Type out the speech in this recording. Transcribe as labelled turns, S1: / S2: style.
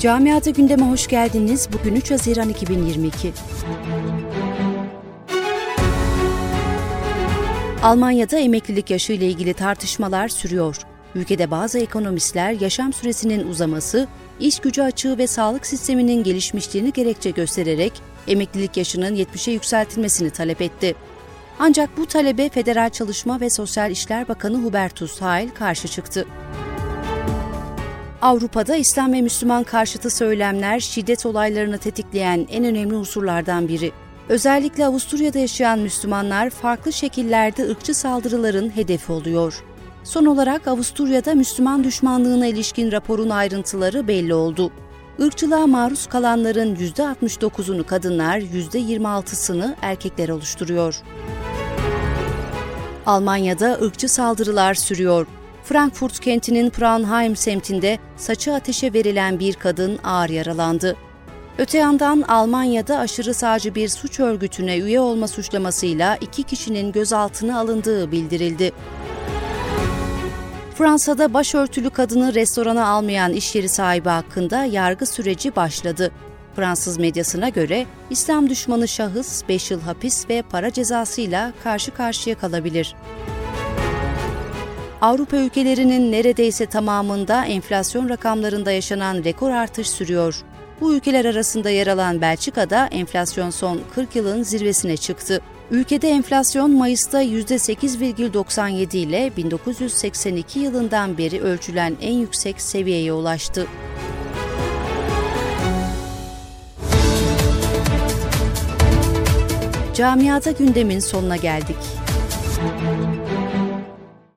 S1: Camiada gündeme hoş geldiniz. Bugün 3 Haziran 2022. Almanya'da emeklilik yaşı ile ilgili tartışmalar sürüyor. Ülkede bazı ekonomistler yaşam süresinin uzaması, iş gücü açığı ve sağlık sisteminin gelişmişliğini gerekçe göstererek emeklilik yaşının 70'e yükseltilmesini talep etti. Ancak bu talebe Federal Çalışma ve Sosyal İşler Bakanı Hubertus Heil karşı çıktı. Avrupa'da İslam ve Müslüman karşıtı söylemler şiddet olaylarını tetikleyen en önemli unsurlardan biri. Özellikle Avusturya'da yaşayan Müslümanlar farklı şekillerde ırkçı saldırıların hedefi oluyor. Son olarak Avusturya'da Müslüman düşmanlığına ilişkin raporun ayrıntıları belli oldu. Irkçılığa maruz kalanların %69'unu kadınlar, %26'sını erkekler oluşturuyor. Almanya'da ırkçı saldırılar sürüyor. Frankfurt kentinin Praunheim semtinde saçı ateşe verilen bir kadın ağır yaralandı. Öte yandan Almanya'da aşırı sağcı bir suç örgütüne üye olma suçlamasıyla iki kişinin gözaltına alındığı bildirildi. Fransa'da başörtülü kadını restorana almayan iş yeri sahibi hakkında yargı süreci başladı. Fransız medyasına göre İslam düşmanı şahıs 5 yıl hapis ve para cezasıyla karşı karşıya kalabilir. Avrupa ülkelerinin neredeyse tamamında enflasyon rakamlarında yaşanan rekor artış sürüyor. Bu ülkeler arasında yer alan Belçika'da enflasyon son 40 yılın zirvesine çıktı. Ülkede enflasyon Mayıs'ta %8,97 ile 1982 yılından beri ölçülen en yüksek seviyeye ulaştı. Camiada gündemin sonuna geldik.